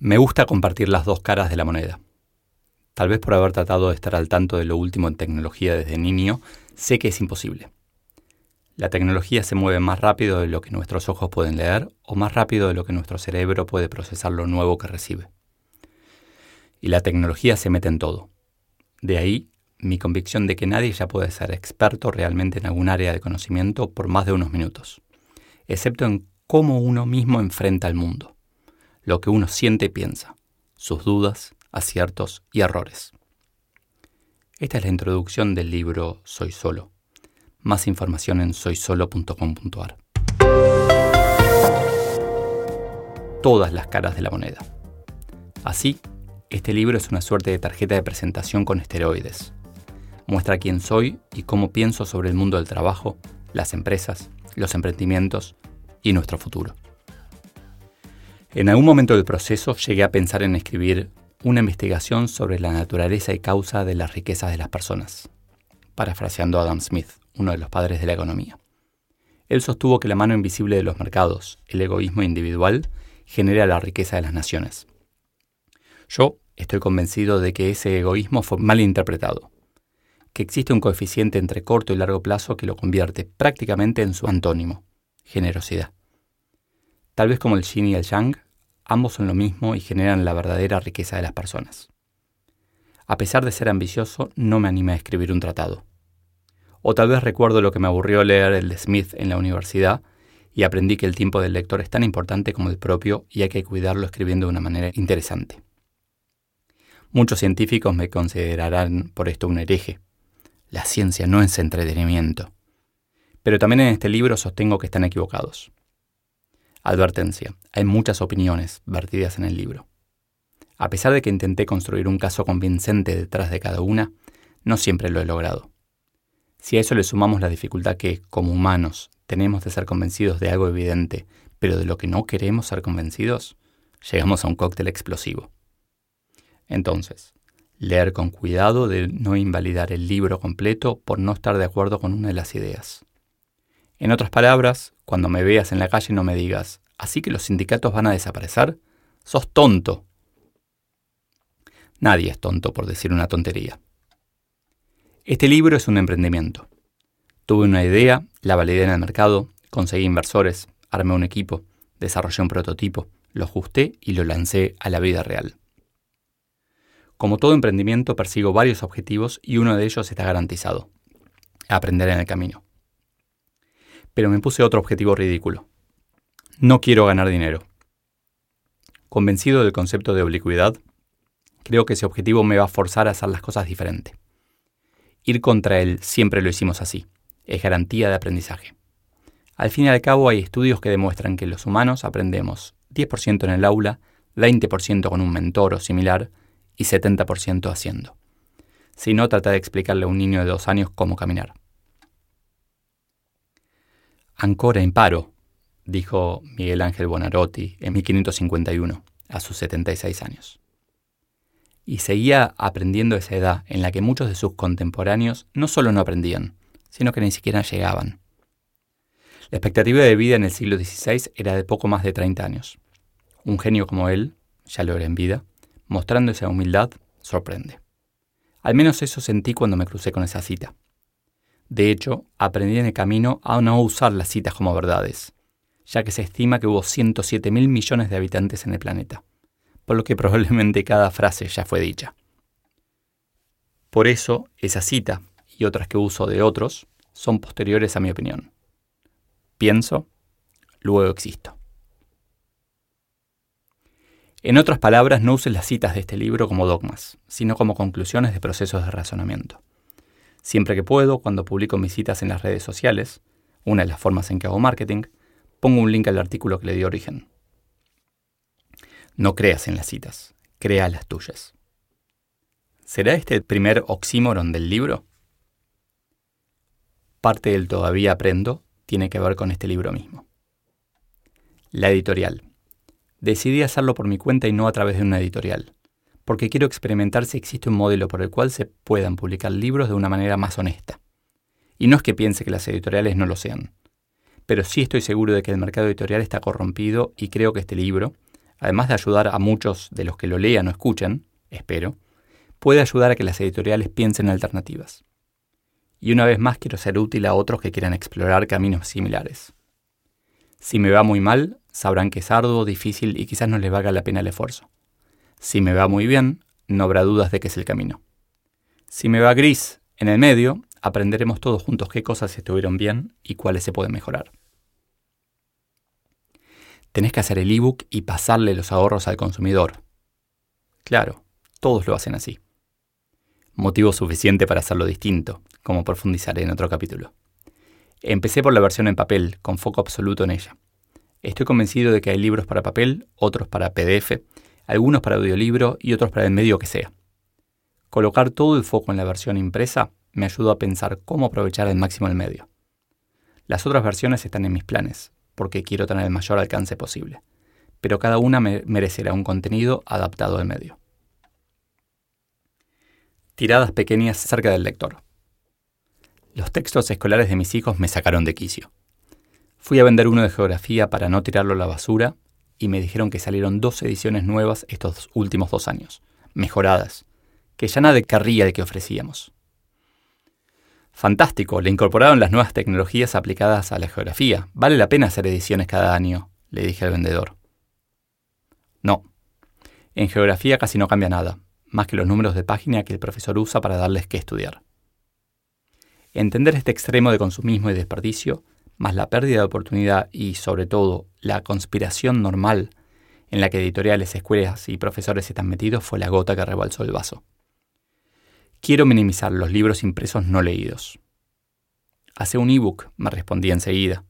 Me gusta compartir las dos caras de la moneda. Tal vez por haber tratado de estar al tanto de lo último en tecnología desde niño, sé que es imposible. La tecnología se mueve más rápido de lo que nuestros ojos pueden leer o más rápido de lo que nuestro cerebro puede procesar lo nuevo que recibe. Y la tecnología se mete en todo. De ahí mi convicción de que nadie ya puede ser experto realmente en algún área de conocimiento por más de unos minutos, excepto en cómo uno mismo enfrenta al mundo lo que uno siente y piensa, sus dudas, aciertos y errores. Esta es la introducción del libro Soy Solo. Más información en soysolo.com.ar. Todas las caras de la moneda. Así, este libro es una suerte de tarjeta de presentación con esteroides. Muestra quién soy y cómo pienso sobre el mundo del trabajo, las empresas, los emprendimientos y nuestro futuro. En algún momento del proceso llegué a pensar en escribir una investigación sobre la naturaleza y causa de las riquezas de las personas, parafraseando a Adam Smith, uno de los padres de la economía. Él sostuvo que la mano invisible de los mercados, el egoísmo individual, genera la riqueza de las naciones. Yo estoy convencido de que ese egoísmo fue mal interpretado, que existe un coeficiente entre corto y largo plazo que lo convierte prácticamente en su antónimo, generosidad. Tal vez como el yin y el yang, ambos son lo mismo y generan la verdadera riqueza de las personas. A pesar de ser ambicioso, no me animé a escribir un tratado. O tal vez recuerdo lo que me aburrió leer el de Smith en la universidad y aprendí que el tiempo del lector es tan importante como el propio y hay que cuidarlo escribiendo de una manera interesante. Muchos científicos me considerarán por esto un hereje. La ciencia no es entretenimiento. Pero también en este libro sostengo que están equivocados. Advertencia. Hay muchas opiniones vertidas en el libro. A pesar de que intenté construir un caso convincente detrás de cada una, no siempre lo he logrado. Si a eso le sumamos la dificultad que, como humanos, tenemos de ser convencidos de algo evidente, pero de lo que no queremos ser convencidos, llegamos a un cóctel explosivo. Entonces, leer con cuidado de no invalidar el libro completo por no estar de acuerdo con una de las ideas. En otras palabras, cuando me veas en la calle no me digas, ¿así que los sindicatos van a desaparecer? Sos tonto. Nadie es tonto por decir una tontería. Este libro es un emprendimiento. Tuve una idea, la validé en el mercado, conseguí inversores, armé un equipo, desarrollé un prototipo, lo ajusté y lo lancé a la vida real. Como todo emprendimiento persigo varios objetivos y uno de ellos está garantizado. Aprender en el camino pero me puse otro objetivo ridículo. No quiero ganar dinero. Convencido del concepto de oblicuidad, creo que ese objetivo me va a forzar a hacer las cosas diferente. Ir contra él siempre lo hicimos así. Es garantía de aprendizaje. Al fin y al cabo hay estudios que demuestran que los humanos aprendemos 10% en el aula, 20% con un mentor o similar y 70% haciendo. Si no, trata de explicarle a un niño de dos años cómo caminar. Ancora en paro, dijo Miguel Ángel Bonarotti en 1551, a sus 76 años. Y seguía aprendiendo esa edad en la que muchos de sus contemporáneos no solo no aprendían, sino que ni siquiera llegaban. La expectativa de vida en el siglo XVI era de poco más de 30 años. Un genio como él, ya lo era en vida, mostrando esa humildad, sorprende. Al menos eso sentí cuando me crucé con esa cita. De hecho, aprendí en el camino a no usar las citas como verdades, ya que se estima que hubo 107 mil millones de habitantes en el planeta, por lo que probablemente cada frase ya fue dicha. Por eso, esa cita y otras que uso de otros son posteriores a mi opinión. Pienso, luego existo. En otras palabras, no uses las citas de este libro como dogmas, sino como conclusiones de procesos de razonamiento. Siempre que puedo, cuando publico mis citas en las redes sociales, una de las formas en que hago marketing, pongo un link al artículo que le dio origen. No creas en las citas, crea las tuyas. ¿Será este el primer oxímoron del libro? Parte del todavía aprendo tiene que ver con este libro mismo. La editorial. Decidí hacerlo por mi cuenta y no a través de una editorial porque quiero experimentar si existe un modelo por el cual se puedan publicar libros de una manera más honesta. Y no es que piense que las editoriales no lo sean, pero sí estoy seguro de que el mercado editorial está corrompido y creo que este libro, además de ayudar a muchos de los que lo lean o escuchen, espero, puede ayudar a que las editoriales piensen en alternativas. Y una vez más quiero ser útil a otros que quieran explorar caminos similares. Si me va muy mal, sabrán que es arduo, difícil y quizás no les valga la pena el esfuerzo. Si me va muy bien, no habrá dudas de que es el camino. Si me va gris, en el medio, aprenderemos todos juntos qué cosas estuvieron bien y cuáles se pueden mejorar. Tenés que hacer el ebook y pasarle los ahorros al consumidor. Claro, todos lo hacen así. Motivo suficiente para hacerlo distinto, como profundizaré en otro capítulo. Empecé por la versión en papel, con foco absoluto en ella. Estoy convencido de que hay libros para papel, otros para PDF, algunos para audiolibro y otros para el medio que sea. Colocar todo el foco en la versión impresa me ayudó a pensar cómo aprovechar al máximo el medio. Las otras versiones están en mis planes, porque quiero tener el mayor alcance posible, pero cada una merecerá un contenido adaptado al medio. Tiradas pequeñas cerca del lector. Los textos escolares de mis hijos me sacaron de quicio. Fui a vender uno de geografía para no tirarlo a la basura y me dijeron que salieron dos ediciones nuevas estos últimos dos años, mejoradas, que ya nada querría el que ofrecíamos. Fantástico, le incorporaron las nuevas tecnologías aplicadas a la geografía. Vale la pena hacer ediciones cada año, le dije al vendedor. No, en geografía casi no cambia nada más que los números de página que el profesor usa para darles que estudiar. Entender este extremo de consumismo y desperdicio, más la pérdida de oportunidad y, sobre todo, la conspiración normal en la que editoriales, escuelas y profesores están metidos fue la gota que rebalsó el vaso. Quiero minimizar los libros impresos no leídos. Hace un ebook, me respondí enseguida,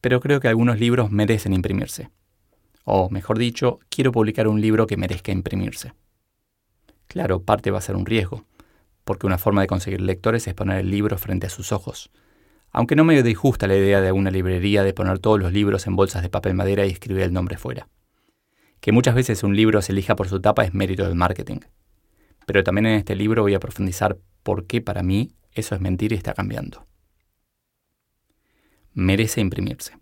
pero creo que algunos libros merecen imprimirse. O, mejor dicho, quiero publicar un libro que merezca imprimirse. Claro, parte va a ser un riesgo, porque una forma de conseguir lectores es poner el libro frente a sus ojos. Aunque no me disgusta la idea de una librería de poner todos los libros en bolsas de papel madera y escribir el nombre fuera. Que muchas veces un libro se elija por su tapa es mérito del marketing. Pero también en este libro voy a profundizar por qué para mí eso es mentir y está cambiando. Merece imprimirse.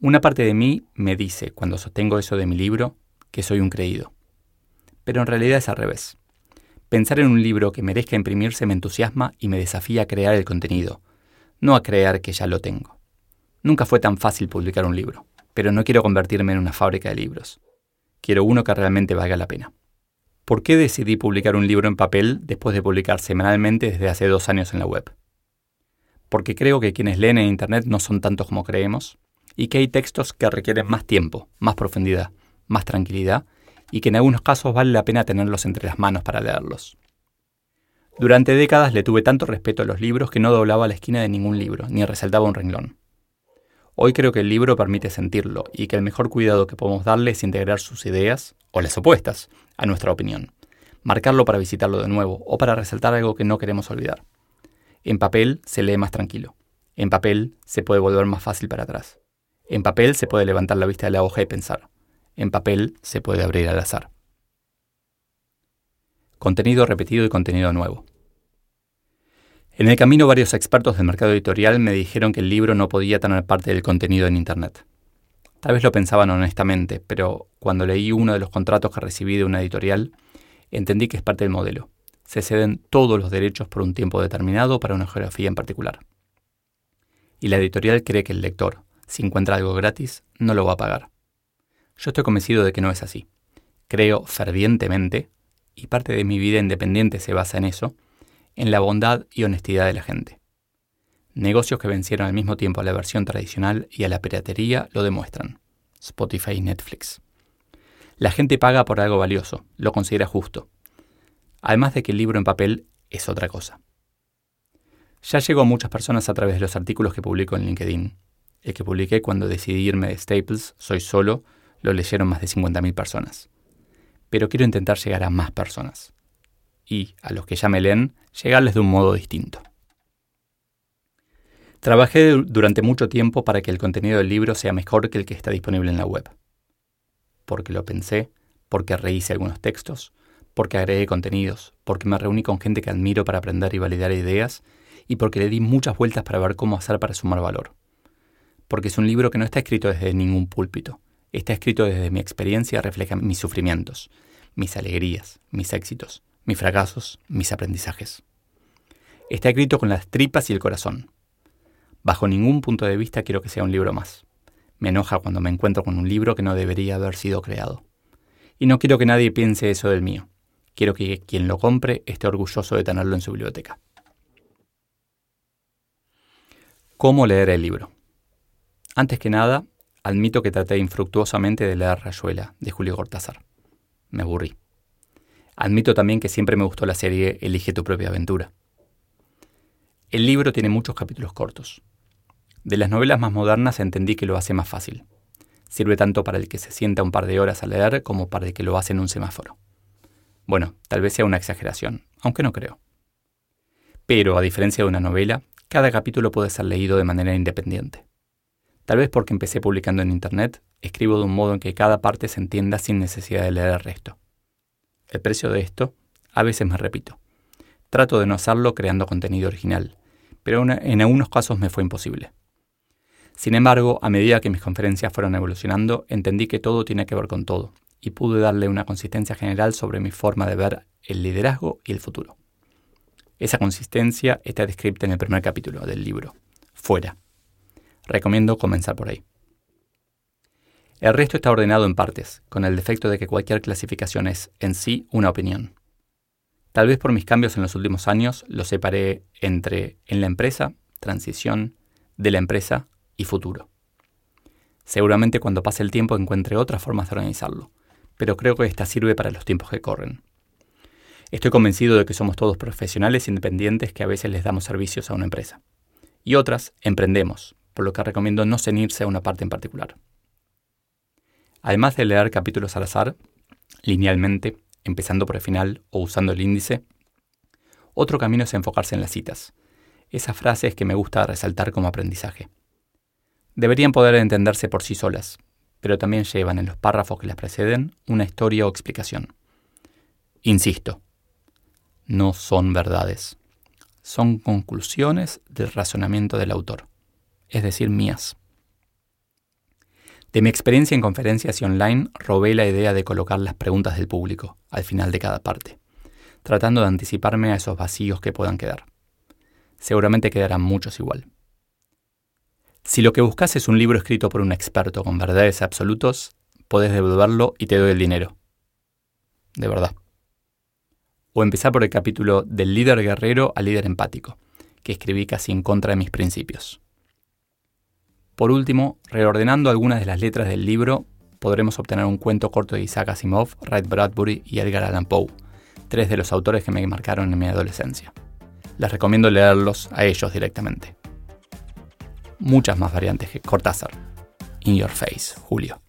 Una parte de mí me dice, cuando sostengo eso de mi libro, que soy un creído pero en realidad es al revés. Pensar en un libro que merezca imprimirse me entusiasma y me desafía a crear el contenido, no a crear que ya lo tengo. Nunca fue tan fácil publicar un libro, pero no quiero convertirme en una fábrica de libros. Quiero uno que realmente valga la pena. ¿Por qué decidí publicar un libro en papel después de publicar semanalmente desde hace dos años en la web? Porque creo que quienes leen en Internet no son tantos como creemos y que hay textos que requieren más tiempo, más profundidad, más tranquilidad y que en algunos casos vale la pena tenerlos entre las manos para leerlos. Durante décadas le tuve tanto respeto a los libros que no doblaba la esquina de ningún libro, ni resaltaba un renglón. Hoy creo que el libro permite sentirlo y que el mejor cuidado que podemos darle es integrar sus ideas, o las opuestas, a nuestra opinión. Marcarlo para visitarlo de nuevo o para resaltar algo que no queremos olvidar. En papel se lee más tranquilo. En papel se puede volver más fácil para atrás. En papel se puede levantar la vista de la hoja y pensar. En papel se puede abrir al azar. Contenido repetido y contenido nuevo. En el camino varios expertos del mercado editorial me dijeron que el libro no podía tener parte del contenido en Internet. Tal vez lo pensaban honestamente, pero cuando leí uno de los contratos que recibí de una editorial, entendí que es parte del modelo. Se ceden todos los derechos por un tiempo determinado para una geografía en particular. Y la editorial cree que el lector, si encuentra algo gratis, no lo va a pagar. Yo estoy convencido de que no es así. Creo fervientemente, y parte de mi vida independiente se basa en eso, en la bondad y honestidad de la gente. Negocios que vencieron al mismo tiempo a la versión tradicional y a la piratería lo demuestran. Spotify y Netflix. La gente paga por algo valioso, lo considera justo. Además de que el libro en papel es otra cosa. Ya llegó a muchas personas a través de los artículos que publico en LinkedIn. El que publiqué cuando decidí irme de Staples, Soy Solo, lo leyeron más de 50.000 personas. Pero quiero intentar llegar a más personas. Y a los que ya me leen, llegarles de un modo distinto. Trabajé durante mucho tiempo para que el contenido del libro sea mejor que el que está disponible en la web. Porque lo pensé, porque rehice algunos textos, porque agregué contenidos, porque me reuní con gente que admiro para aprender y validar ideas, y porque le di muchas vueltas para ver cómo hacer para sumar valor. Porque es un libro que no está escrito desde ningún púlpito, Está escrito desde mi experiencia y refleja mis sufrimientos, mis alegrías, mis éxitos, mis fracasos, mis aprendizajes. Está escrito con las tripas y el corazón. Bajo ningún punto de vista quiero que sea un libro más. Me enoja cuando me encuentro con un libro que no debería haber sido creado. Y no quiero que nadie piense eso del mío. Quiero que quien lo compre esté orgulloso de tenerlo en su biblioteca. ¿Cómo leer el libro? Antes que nada, admito que traté infructuosamente de leer Rayuela, de Julio Cortázar. Me aburrí. Admito también que siempre me gustó la serie Elige tu propia aventura. El libro tiene muchos capítulos cortos. De las novelas más modernas entendí que lo hace más fácil. Sirve tanto para el que se sienta un par de horas a leer como para el que lo hace en un semáforo. Bueno, tal vez sea una exageración, aunque no creo. Pero, a diferencia de una novela, cada capítulo puede ser leído de manera independiente. Tal vez porque empecé publicando en Internet, escribo de un modo en que cada parte se entienda sin necesidad de leer el resto. El precio de esto, a veces me repito. Trato de no hacerlo creando contenido original, pero en algunos casos me fue imposible. Sin embargo, a medida que mis conferencias fueron evolucionando, entendí que todo tiene que ver con todo, y pude darle una consistencia general sobre mi forma de ver el liderazgo y el futuro. Esa consistencia está descrita en el primer capítulo del libro, Fuera. Recomiendo comenzar por ahí. El resto está ordenado en partes, con el defecto de que cualquier clasificación es en sí una opinión. Tal vez por mis cambios en los últimos años lo separé entre en la empresa, transición, de la empresa y futuro. Seguramente cuando pase el tiempo encuentre otras formas de organizarlo, pero creo que esta sirve para los tiempos que corren. Estoy convencido de que somos todos profesionales independientes que a veces les damos servicios a una empresa. Y otras emprendemos, por lo que recomiendo no cenirse a una parte en particular. Además de leer capítulos al azar, linealmente, empezando por el final o usando el índice, otro camino es enfocarse en las citas, esas frases que me gusta resaltar como aprendizaje. Deberían poder entenderse por sí solas, pero también llevan en los párrafos que las preceden una historia o explicación. Insisto, no son verdades, son conclusiones del razonamiento del autor, es decir, mías. De mi experiencia en conferencias y online, robé la idea de colocar las preguntas del público al final de cada parte, tratando de anticiparme a esos vacíos que puedan quedar. Seguramente quedarán muchos igual. Si lo que buscas es un libro escrito por un experto con verdades absolutos, podés devolverlo y te doy el dinero. De verdad. O empezar por el capítulo del líder guerrero al líder empático, que escribí casi en contra de mis principios. Por último, reordenando algunas de las letras del libro, podremos obtener un cuento corto de Isaac Asimov, Ray Bradbury y Edgar Allan Poe, tres de los autores que me marcaron en mi adolescencia. Les recomiendo leerlos a ellos directamente muchas más variantes que Cortázar. In your face, Julio.